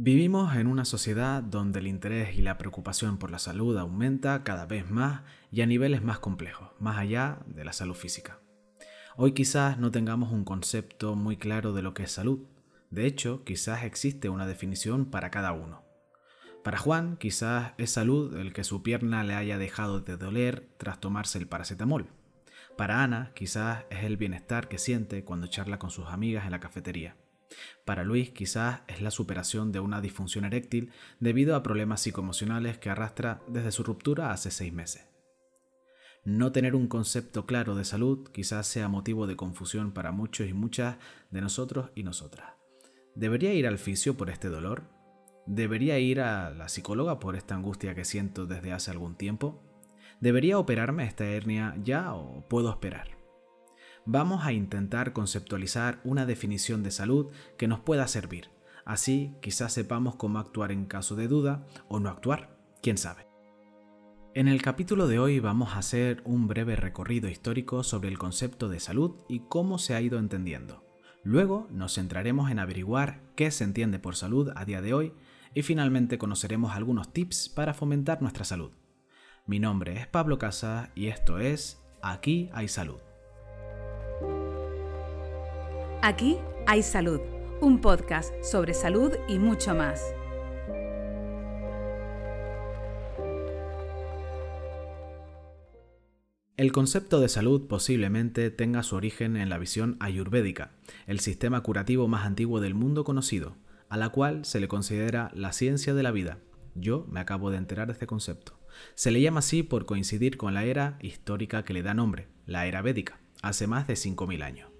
Vivimos en una sociedad donde el interés y la preocupación por la salud aumenta cada vez más y a niveles más complejos, más allá de la salud física. Hoy quizás no tengamos un concepto muy claro de lo que es salud. De hecho, quizás existe una definición para cada uno. Para Juan, quizás es salud el que su pierna le haya dejado de doler tras tomarse el paracetamol. Para Ana, quizás es el bienestar que siente cuando charla con sus amigas en la cafetería. Para Luis quizás es la superación de una disfunción eréctil debido a problemas psicoemocionales que arrastra desde su ruptura hace seis meses. No tener un concepto claro de salud quizás sea motivo de confusión para muchos y muchas de nosotros y nosotras. ¿Debería ir al fisio por este dolor? ¿Debería ir a la psicóloga por esta angustia que siento desde hace algún tiempo? ¿Debería operarme esta hernia ya o puedo esperar? Vamos a intentar conceptualizar una definición de salud que nos pueda servir. Así quizás sepamos cómo actuar en caso de duda o no actuar, quién sabe. En el capítulo de hoy vamos a hacer un breve recorrido histórico sobre el concepto de salud y cómo se ha ido entendiendo. Luego nos centraremos en averiguar qué se entiende por salud a día de hoy y finalmente conoceremos algunos tips para fomentar nuestra salud. Mi nombre es Pablo Casa y esto es Aquí hay salud. Aquí hay salud, un podcast sobre salud y mucho más. El concepto de salud posiblemente tenga su origen en la visión ayurvédica, el sistema curativo más antiguo del mundo conocido, a la cual se le considera la ciencia de la vida. Yo me acabo de enterar de este concepto. Se le llama así por coincidir con la era histórica que le da nombre, la era védica, hace más de 5.000 años.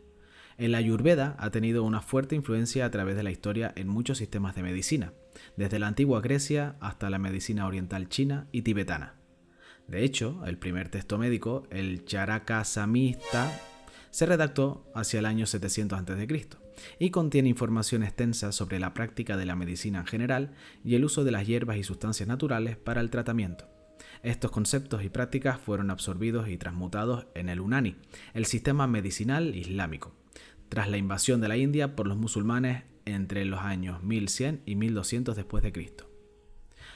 El ayurveda ha tenido una fuerte influencia a través de la historia en muchos sistemas de medicina, desde la antigua Grecia hasta la medicina oriental china y tibetana. De hecho, el primer texto médico, el Charaka Samhita, se redactó hacia el año 700 a.C. y contiene información extensa sobre la práctica de la medicina en general y el uso de las hierbas y sustancias naturales para el tratamiento. Estos conceptos y prácticas fueron absorbidos y transmutados en el Unani, el sistema medicinal islámico, tras la invasión de la India por los musulmanes entre los años 1100 y 1200 después de Cristo.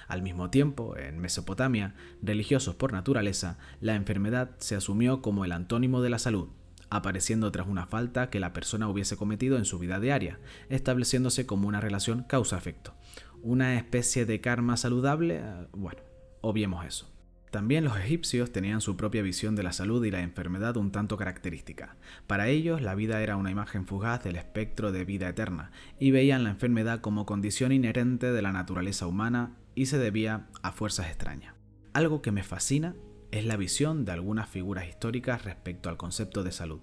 Al mismo tiempo, en Mesopotamia, religiosos por naturaleza, la enfermedad se asumió como el antónimo de la salud, apareciendo tras una falta que la persona hubiese cometido en su vida diaria, estableciéndose como una relación causa-efecto. Una especie de karma saludable, eh, bueno, obviemos eso. También los egipcios tenían su propia visión de la salud y la enfermedad un tanto característica. Para ellos la vida era una imagen fugaz del espectro de vida eterna y veían la enfermedad como condición inherente de la naturaleza humana y se debía a fuerzas extrañas. Algo que me fascina es la visión de algunas figuras históricas respecto al concepto de salud.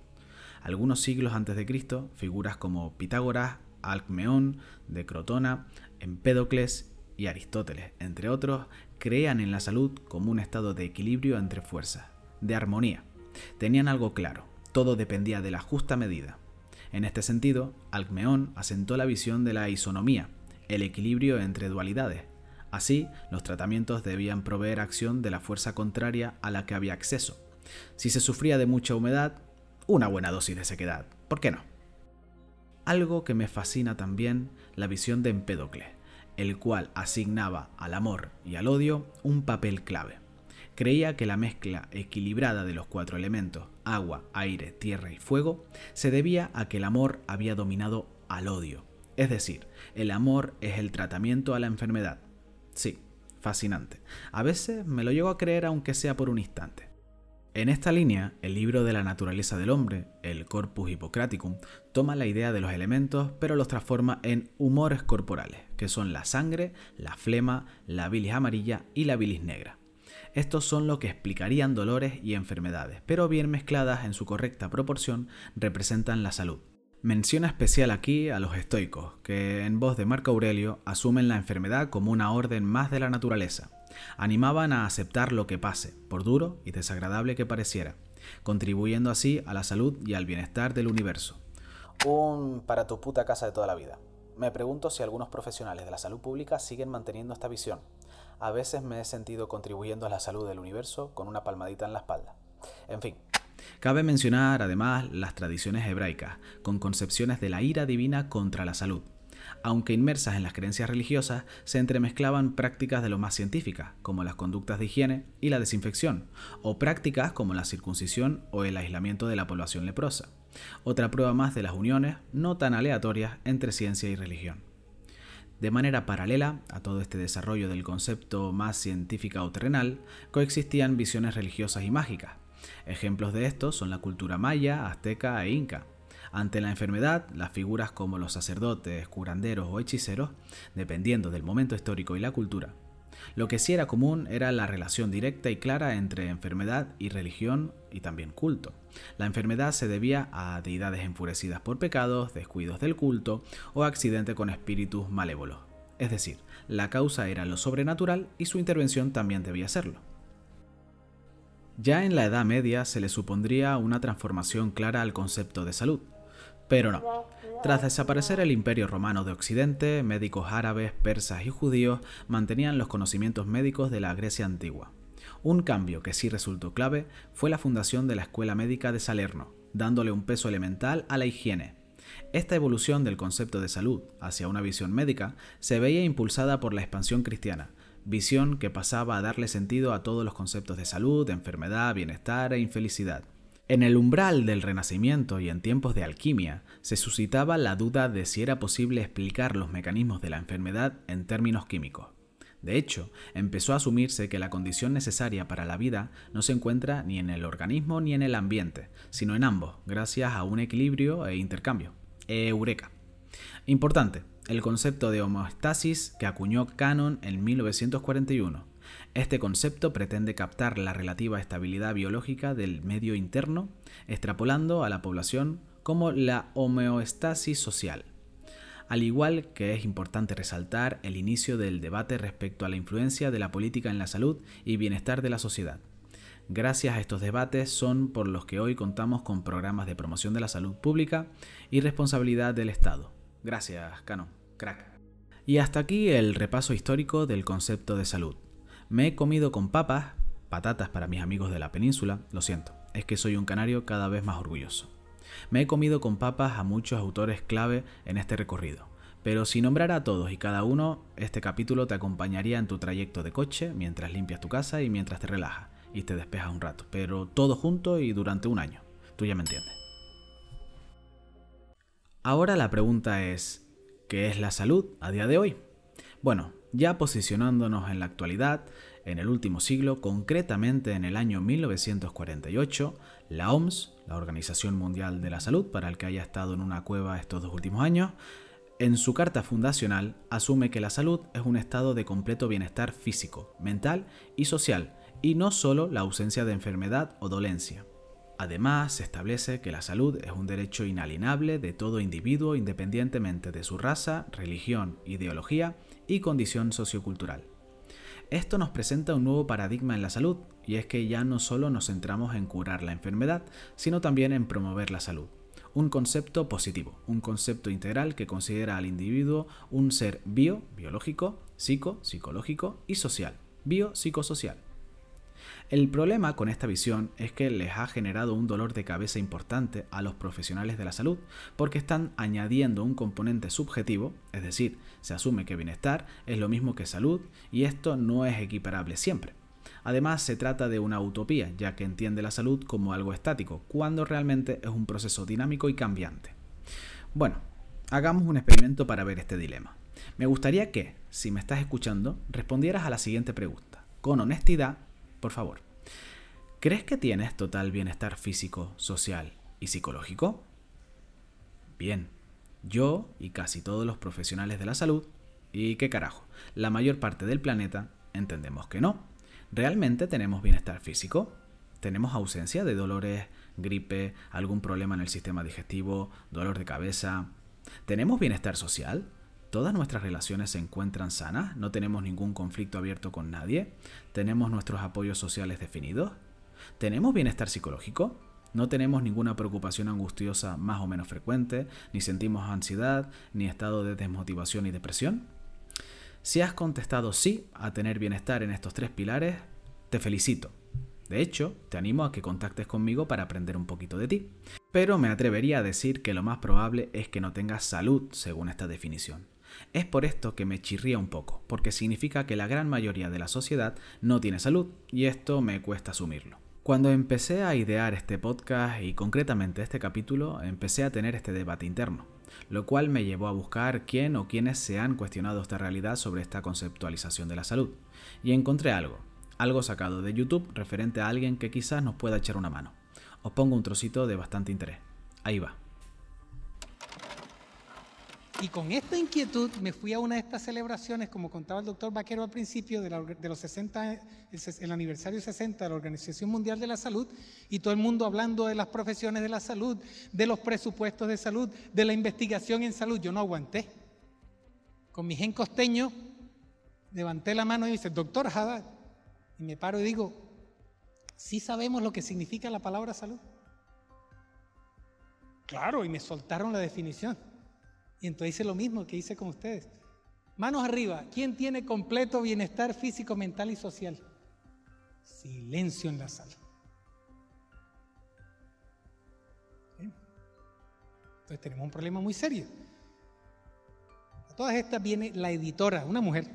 Algunos siglos antes de Cristo, figuras como Pitágoras, Alcmeón, de Crotona, Empédocles y Aristóteles, entre otros, creían en la salud como un estado de equilibrio entre fuerzas, de armonía. Tenían algo claro, todo dependía de la justa medida. En este sentido, Alcmeón asentó la visión de la isonomía, el equilibrio entre dualidades. Así, los tratamientos debían proveer acción de la fuerza contraria a la que había acceso. Si se sufría de mucha humedad, una buena dosis de sequedad. ¿Por qué no? Algo que me fascina también, la visión de Empédocles el cual asignaba al amor y al odio un papel clave. Creía que la mezcla equilibrada de los cuatro elementos, agua, aire, tierra y fuego, se debía a que el amor había dominado al odio. Es decir, el amor es el tratamiento a la enfermedad. Sí, fascinante. A veces me lo llego a creer aunque sea por un instante. En esta línea, el libro de la naturaleza del hombre, el Corpus Hippocraticum, toma la idea de los elementos pero los transforma en humores corporales, que son la sangre, la flema, la bilis amarilla y la bilis negra. Estos son lo que explicarían dolores y enfermedades, pero bien mezcladas en su correcta proporción representan la salud. Menciona especial aquí a los estoicos, que en voz de Marco Aurelio asumen la enfermedad como una orden más de la naturaleza Animaban a aceptar lo que pase, por duro y desagradable que pareciera, contribuyendo así a la salud y al bienestar del universo. Un para tu puta casa de toda la vida. Me pregunto si algunos profesionales de la salud pública siguen manteniendo esta visión. A veces me he sentido contribuyendo a la salud del universo con una palmadita en la espalda. En fin, Cabe mencionar además las tradiciones hebraicas, con concepciones de la ira divina contra la salud. Aunque inmersas en las creencias religiosas, se entremezclaban prácticas de lo más científicas, como las conductas de higiene y la desinfección, o prácticas como la circuncisión o el aislamiento de la población leprosa. Otra prueba más de las uniones no tan aleatorias entre ciencia y religión. De manera paralela a todo este desarrollo del concepto más científica o terrenal, coexistían visiones religiosas y mágicas. Ejemplos de esto son la cultura maya, azteca e inca. Ante la enfermedad, las figuras como los sacerdotes, curanderos o hechiceros, dependiendo del momento histórico y la cultura. Lo que sí era común era la relación directa y clara entre enfermedad y religión y también culto. La enfermedad se debía a deidades enfurecidas por pecados, descuidos del culto o accidente con espíritus malévolos. Es decir, la causa era lo sobrenatural y su intervención también debía serlo. Ya en la Edad Media se le supondría una transformación clara al concepto de salud, pero no. Tras desaparecer el imperio romano de Occidente, médicos árabes, persas y judíos mantenían los conocimientos médicos de la Grecia antigua. Un cambio que sí resultó clave fue la fundación de la Escuela Médica de Salerno, dándole un peso elemental a la higiene. Esta evolución del concepto de salud hacia una visión médica se veía impulsada por la expansión cristiana, visión que pasaba a darle sentido a todos los conceptos de salud, enfermedad, bienestar e infelicidad. En el umbral del Renacimiento y en tiempos de alquimia, se suscitaba la duda de si era posible explicar los mecanismos de la enfermedad en términos químicos. De hecho, empezó a asumirse que la condición necesaria para la vida no se encuentra ni en el organismo ni en el ambiente, sino en ambos, gracias a un equilibrio e intercambio. Eureka. Importante, el concepto de homeostasis que acuñó Cannon en 1941 este concepto pretende captar la relativa estabilidad biológica del medio interno, extrapolando a la población como la homeostasis social. Al igual que es importante resaltar el inicio del debate respecto a la influencia de la política en la salud y bienestar de la sociedad. Gracias a estos debates son por los que hoy contamos con programas de promoción de la salud pública y responsabilidad del Estado. Gracias, Cano, crack. Y hasta aquí el repaso histórico del concepto de salud. Me he comido con papas, patatas para mis amigos de la península, lo siento, es que soy un canario cada vez más orgulloso. Me he comido con papas a muchos autores clave en este recorrido, pero si nombrara a todos y cada uno, este capítulo te acompañaría en tu trayecto de coche mientras limpias tu casa y mientras te relajas y te despejas un rato, pero todo junto y durante un año. Tú ya me entiendes. Ahora la pregunta es, ¿qué es la salud a día de hoy? Bueno, ya posicionándonos en la actualidad, en el último siglo, concretamente en el año 1948, la OMS, la Organización Mundial de la Salud, para el que haya estado en una cueva estos dos últimos años, en su carta fundacional asume que la salud es un estado de completo bienestar físico, mental y social, y no solo la ausencia de enfermedad o dolencia. Además, se establece que la salud es un derecho inalienable de todo individuo independientemente de su raza, religión, ideología y condición sociocultural. Esto nos presenta un nuevo paradigma en la salud, y es que ya no solo nos centramos en curar la enfermedad, sino también en promover la salud. Un concepto positivo, un concepto integral que considera al individuo un ser bio, biológico, psico, psicológico y social, bio-psicosocial. El problema con esta visión es que les ha generado un dolor de cabeza importante a los profesionales de la salud, porque están añadiendo un componente subjetivo, es decir, se asume que bienestar es lo mismo que salud, y esto no es equiparable siempre. Además, se trata de una utopía, ya que entiende la salud como algo estático, cuando realmente es un proceso dinámico y cambiante. Bueno, hagamos un experimento para ver este dilema. Me gustaría que, si me estás escuchando, respondieras a la siguiente pregunta, con honestidad por favor. ¿Crees que tienes total bienestar físico, social y psicológico? Bien, yo y casi todos los profesionales de la salud, y qué carajo, la mayor parte del planeta entendemos que no. ¿Realmente tenemos bienestar físico? ¿Tenemos ausencia de dolores, gripe, algún problema en el sistema digestivo, dolor de cabeza? ¿Tenemos bienestar social? ¿Todas nuestras relaciones se encuentran sanas? ¿No tenemos ningún conflicto abierto con nadie? ¿Tenemos nuestros apoyos sociales definidos? ¿Tenemos bienestar psicológico? ¿No tenemos ninguna preocupación angustiosa más o menos frecuente? ¿Ni sentimos ansiedad, ni estado de desmotivación y depresión? Si has contestado sí a tener bienestar en estos tres pilares, te felicito. De hecho, te animo a que contactes conmigo para aprender un poquito de ti. Pero me atrevería a decir que lo más probable es que no tengas salud según esta definición. Es por esto que me chirría un poco, porque significa que la gran mayoría de la sociedad no tiene salud, y esto me cuesta asumirlo. Cuando empecé a idear este podcast y concretamente este capítulo, empecé a tener este debate interno, lo cual me llevó a buscar quién o quiénes se han cuestionado esta realidad sobre esta conceptualización de la salud. Y encontré algo, algo sacado de YouTube referente a alguien que quizás nos pueda echar una mano. Os pongo un trocito de bastante interés. Ahí va. Y con esta inquietud me fui a una de estas celebraciones, como contaba el doctor Vaquero al principio, de, los 60, el, aniversario 60 de la Organización Mundial de la Salud, y todo el mundo hablando de las profesiones de la salud, de los presupuestos de salud, de la investigación en salud. Yo no aguanté. Con mi gen costeño, levanté la mano y dice, doctor Haddad, y me paro y digo, ¿sí sabemos lo que significa la palabra salud? Claro, y me soltaron la definición. Y entonces hice lo mismo que hice con ustedes. Manos arriba, ¿quién tiene completo bienestar físico, mental y social? Silencio en la sala. Entonces tenemos un problema muy serio. A todas estas viene la editora, una mujer,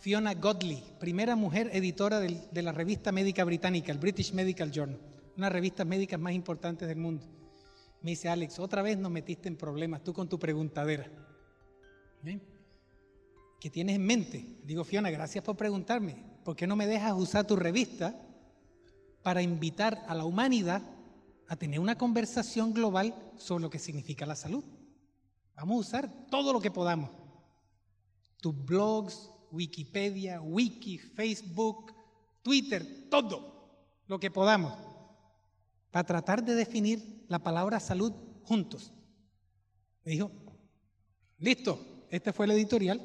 Fiona Godley, primera mujer editora de la revista médica británica, el British Medical Journal, una de las revistas médicas más importantes del mundo. Me dice, Alex, otra vez nos metiste en problemas, tú con tu preguntadera. ¿Qué tienes en mente? Digo, Fiona, gracias por preguntarme. ¿Por qué no me dejas usar tu revista para invitar a la humanidad a tener una conversación global sobre lo que significa la salud? Vamos a usar todo lo que podamos. Tus blogs, Wikipedia, Wiki, Facebook, Twitter, todo lo que podamos para tratar de definir la palabra salud juntos. Me dijo, listo, este fue el editorial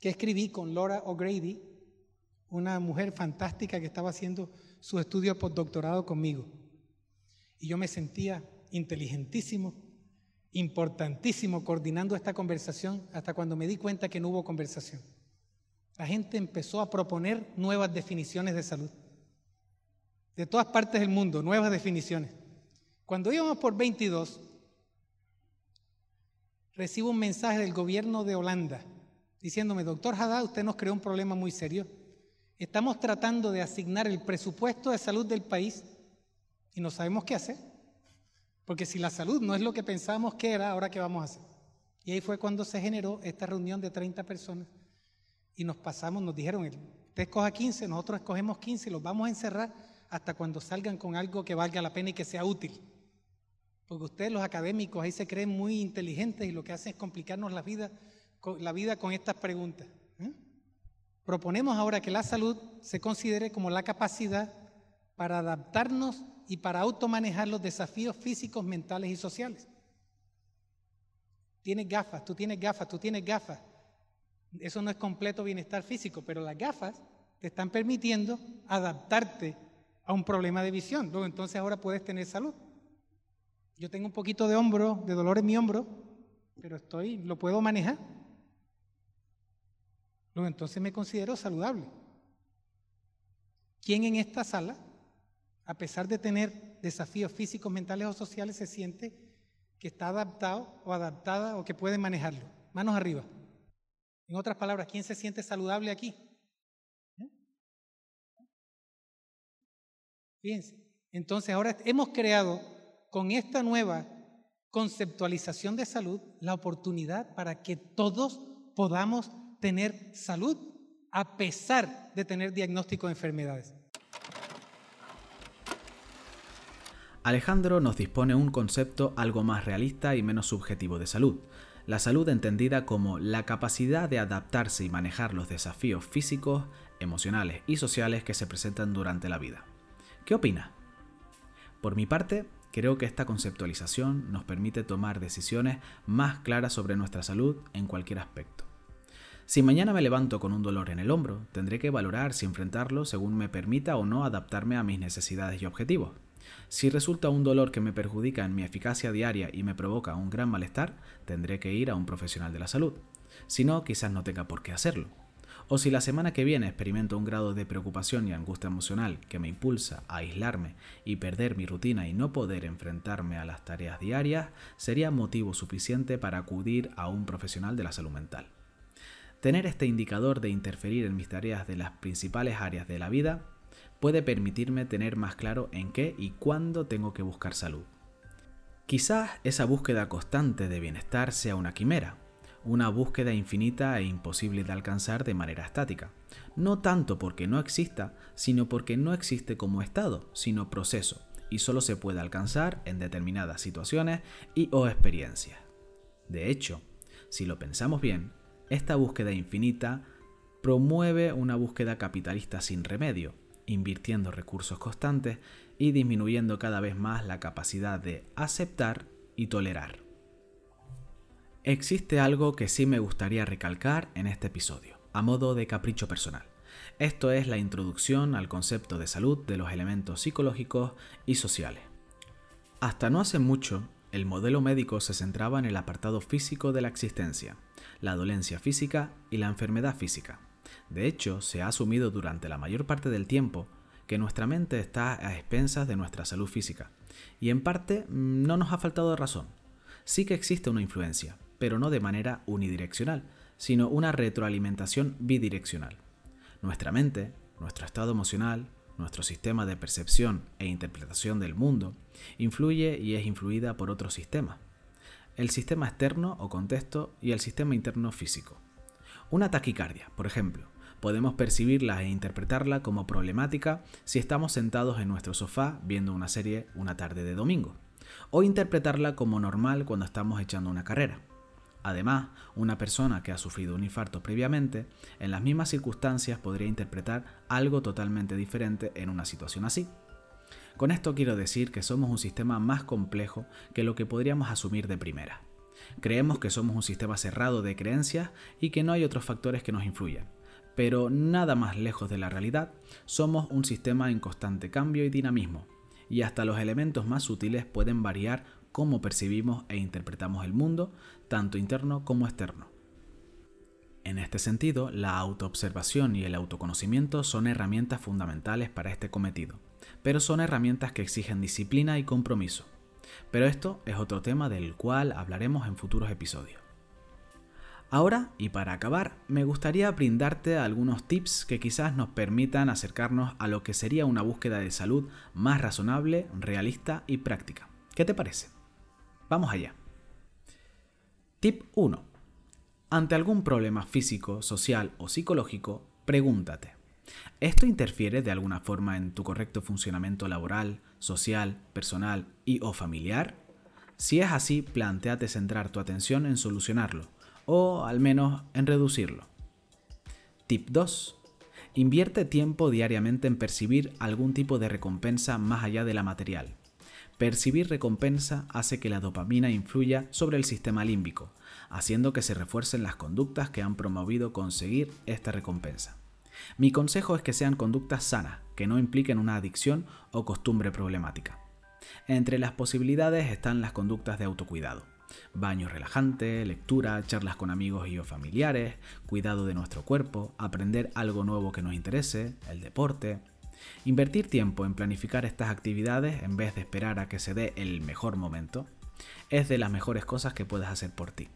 que escribí con Laura O'Grady, una mujer fantástica que estaba haciendo su estudio postdoctorado conmigo. Y yo me sentía inteligentísimo, importantísimo coordinando esta conversación hasta cuando me di cuenta que no hubo conversación. La gente empezó a proponer nuevas definiciones de salud de todas partes del mundo, nuevas definiciones. Cuando íbamos por 22, recibo un mensaje del gobierno de Holanda diciéndome, doctor Haddad, usted nos creó un problema muy serio. Estamos tratando de asignar el presupuesto de salud del país y no sabemos qué hacer. Porque si la salud no es lo que pensábamos que era, ahora qué vamos a hacer. Y ahí fue cuando se generó esta reunión de 30 personas y nos pasamos, nos dijeron, usted escoja 15, nosotros escogemos 15 y los vamos a encerrar hasta cuando salgan con algo que valga la pena y que sea útil. Porque ustedes los académicos ahí se creen muy inteligentes y lo que hacen es complicarnos la vida, la vida con estas preguntas. ¿eh? Proponemos ahora que la salud se considere como la capacidad para adaptarnos y para automanejar los desafíos físicos, mentales y sociales. Tienes gafas, tú tienes gafas, tú tienes gafas. Eso no es completo bienestar físico, pero las gafas te están permitiendo adaptarte a un problema de visión. Entonces ahora puedes tener salud. Yo tengo un poquito de hombro, de dolor en mi hombro, pero estoy, lo puedo manejar. Entonces me considero saludable. ¿Quién en esta sala, a pesar de tener desafíos físicos, mentales o sociales, se siente que está adaptado o adaptada o que puede manejarlo? Manos arriba. En otras palabras, ¿quién se siente saludable aquí? Fíjense. Entonces ahora hemos creado con esta nueva conceptualización de salud la oportunidad para que todos podamos tener salud a pesar de tener diagnóstico de enfermedades. Alejandro nos dispone un concepto algo más realista y menos subjetivo de salud. La salud entendida como la capacidad de adaptarse y manejar los desafíos físicos, emocionales y sociales que se presentan durante la vida. ¿Qué opina? Por mi parte, creo que esta conceptualización nos permite tomar decisiones más claras sobre nuestra salud en cualquier aspecto. Si mañana me levanto con un dolor en el hombro, tendré que valorar si enfrentarlo según me permita o no adaptarme a mis necesidades y objetivos. Si resulta un dolor que me perjudica en mi eficacia diaria y me provoca un gran malestar, tendré que ir a un profesional de la salud. Si no, quizás no tenga por qué hacerlo. O si la semana que viene experimento un grado de preocupación y angustia emocional que me impulsa a aislarme y perder mi rutina y no poder enfrentarme a las tareas diarias, sería motivo suficiente para acudir a un profesional de la salud mental. Tener este indicador de interferir en mis tareas de las principales áreas de la vida puede permitirme tener más claro en qué y cuándo tengo que buscar salud. Quizás esa búsqueda constante de bienestar sea una quimera, una búsqueda infinita e imposible de alcanzar de manera estática. No tanto porque no exista, sino porque no existe como estado, sino proceso, y solo se puede alcanzar en determinadas situaciones y o experiencias. De hecho, si lo pensamos bien, esta búsqueda infinita promueve una búsqueda capitalista sin remedio, invirtiendo recursos constantes y disminuyendo cada vez más la capacidad de aceptar y tolerar. Existe algo que sí me gustaría recalcar en este episodio, a modo de capricho personal. Esto es la introducción al concepto de salud de los elementos psicológicos y sociales. Hasta no hace mucho, el modelo médico se centraba en el apartado físico de la existencia, la dolencia física y la enfermedad física. De hecho, se ha asumido durante la mayor parte del tiempo que nuestra mente está a expensas de nuestra salud física. Y en parte mm, no nos ha faltado razón. Sí que existe una influencia, pero no de manera unidireccional, sino una retroalimentación bidireccional. Nuestra mente, nuestro estado emocional, nuestro sistema de percepción e interpretación del mundo, influye y es influida por otros sistemas. El sistema externo o contexto y el sistema interno físico. Una taquicardia, por ejemplo, podemos percibirla e interpretarla como problemática si estamos sentados en nuestro sofá viendo una serie una tarde de domingo, o interpretarla como normal cuando estamos echando una carrera. Además, una persona que ha sufrido un infarto previamente, en las mismas circunstancias podría interpretar algo totalmente diferente en una situación así. Con esto quiero decir que somos un sistema más complejo que lo que podríamos asumir de primera. Creemos que somos un sistema cerrado de creencias y que no hay otros factores que nos influyan. Pero nada más lejos de la realidad, somos un sistema en constante cambio y dinamismo, y hasta los elementos más sutiles pueden variar cómo percibimos e interpretamos el mundo, tanto interno como externo. En este sentido, la autoobservación y el autoconocimiento son herramientas fundamentales para este cometido, pero son herramientas que exigen disciplina y compromiso. Pero esto es otro tema del cual hablaremos en futuros episodios. Ahora, y para acabar, me gustaría brindarte algunos tips que quizás nos permitan acercarnos a lo que sería una búsqueda de salud más razonable, realista y práctica. ¿Qué te parece? Vamos allá. Tip 1. Ante algún problema físico, social o psicológico, pregúntate, ¿esto interfiere de alguna forma en tu correcto funcionamiento laboral, social, personal y o familiar? Si es así, planteate centrar tu atención en solucionarlo, o al menos en reducirlo. Tip 2. Invierte tiempo diariamente en percibir algún tipo de recompensa más allá de la material. Percibir recompensa hace que la dopamina influya sobre el sistema límbico, haciendo que se refuercen las conductas que han promovido conseguir esta recompensa. Mi consejo es que sean conductas sanas, que no impliquen una adicción o costumbre problemática. Entre las posibilidades están las conductas de autocuidado. Baño relajante, lectura, charlas con amigos y o familiares, cuidado de nuestro cuerpo, aprender algo nuevo que nos interese, el deporte, Invertir tiempo en planificar estas actividades en vez de esperar a que se dé el mejor momento es de las mejores cosas que puedes hacer por ti.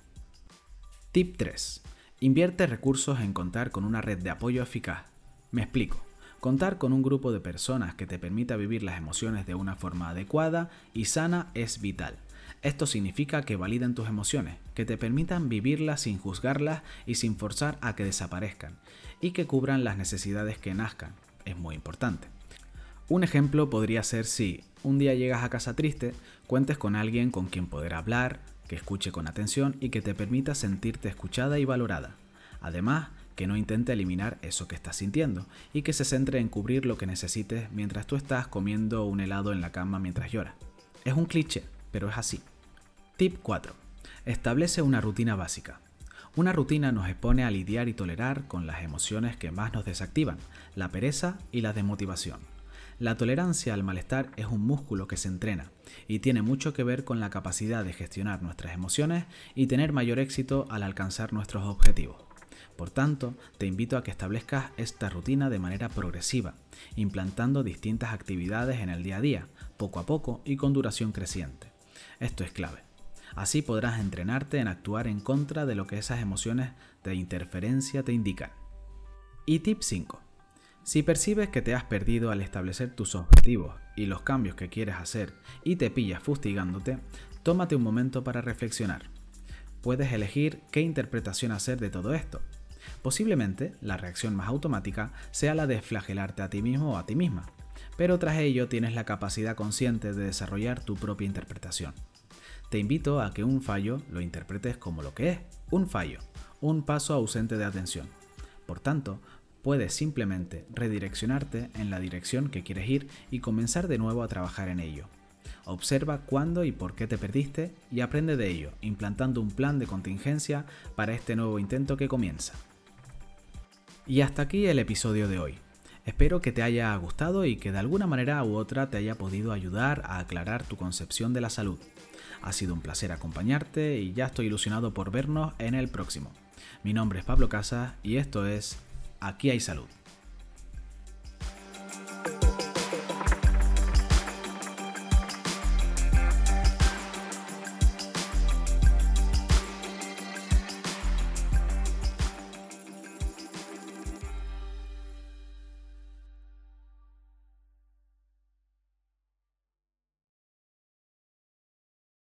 Tip 3. Invierte recursos en contar con una red de apoyo eficaz. Me explico. Contar con un grupo de personas que te permita vivir las emociones de una forma adecuada y sana es vital. Esto significa que validen tus emociones, que te permitan vivirlas sin juzgarlas y sin forzar a que desaparezcan, y que cubran las necesidades que nazcan, es muy importante. Un ejemplo podría ser si un día llegas a casa triste, cuentes con alguien con quien poder hablar, que escuche con atención y que te permita sentirte escuchada y valorada. Además, que no intente eliminar eso que estás sintiendo y que se centre en cubrir lo que necesites mientras tú estás comiendo un helado en la cama mientras lloras. Es un cliché, pero es así. Tip 4. Establece una rutina básica. Una rutina nos expone a lidiar y tolerar con las emociones que más nos desactivan, la pereza y la desmotivación. La tolerancia al malestar es un músculo que se entrena y tiene mucho que ver con la capacidad de gestionar nuestras emociones y tener mayor éxito al alcanzar nuestros objetivos. Por tanto, te invito a que establezcas esta rutina de manera progresiva, implantando distintas actividades en el día a día, poco a poco y con duración creciente. Esto es clave. Así podrás entrenarte en actuar en contra de lo que esas emociones de interferencia te indican. Y tip 5. Si percibes que te has perdido al establecer tus objetivos y los cambios que quieres hacer y te pillas fustigándote, tómate un momento para reflexionar. Puedes elegir qué interpretación hacer de todo esto. Posiblemente la reacción más automática sea la de flagelarte a ti mismo o a ti misma, pero tras ello tienes la capacidad consciente de desarrollar tu propia interpretación. Te invito a que un fallo lo interpretes como lo que es, un fallo, un paso ausente de atención. Por tanto, puedes simplemente redireccionarte en la dirección que quieres ir y comenzar de nuevo a trabajar en ello. Observa cuándo y por qué te perdiste y aprende de ello, implantando un plan de contingencia para este nuevo intento que comienza. Y hasta aquí el episodio de hoy. Espero que te haya gustado y que de alguna manera u otra te haya podido ayudar a aclarar tu concepción de la salud. Ha sido un placer acompañarte y ya estoy ilusionado por vernos en el próximo. Mi nombre es Pablo Casas y esto es Aquí hay salud.